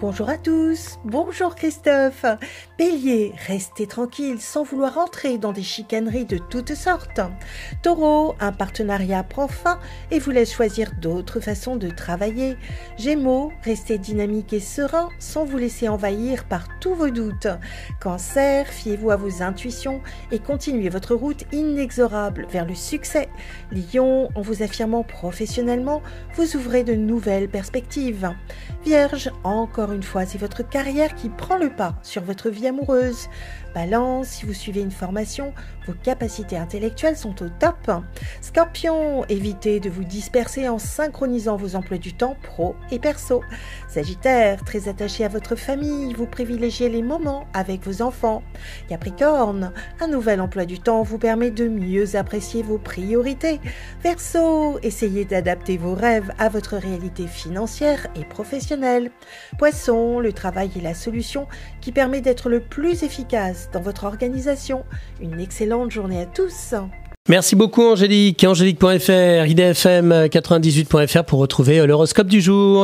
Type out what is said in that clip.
Bonjour à tous, bonjour Christophe. Bélier, restez tranquille sans vouloir entrer dans des chicaneries de toutes sortes. Taureau, un partenariat prend fin et vous laisse choisir d'autres façons de travailler. Gémeaux, restez dynamique et serein sans vous laisser envahir par tous vos doutes. Cancer, fiez-vous à vos intuitions et continuez votre route inexorable vers le succès. Lion, en vous affirmant professionnellement, vous ouvrez de nouvelles perspectives. Vierge, encore une fois, c'est votre carrière qui prend le pas sur votre vie amoureuse. Balance, si vous suivez une formation, vos capacités intellectuelles sont au top. Scorpion, évitez de vous disperser en synchronisant vos emplois du temps pro et perso. Sagittaire, très attaché à votre famille, vous privilégiez les moments avec vos enfants. Capricorne, un nouvel emploi du temps vous permet de mieux apprécier vos priorités. Verseau, essayez d'adapter vos rêves à votre réalité financière et professionnelle. Poisson, le travail est la solution qui permet d'être le plus efficace dans votre organisation. Une excellente journée à tous. Merci beaucoup Angélique. Angélique.fr, idfm98.fr pour retrouver l'horoscope du jour.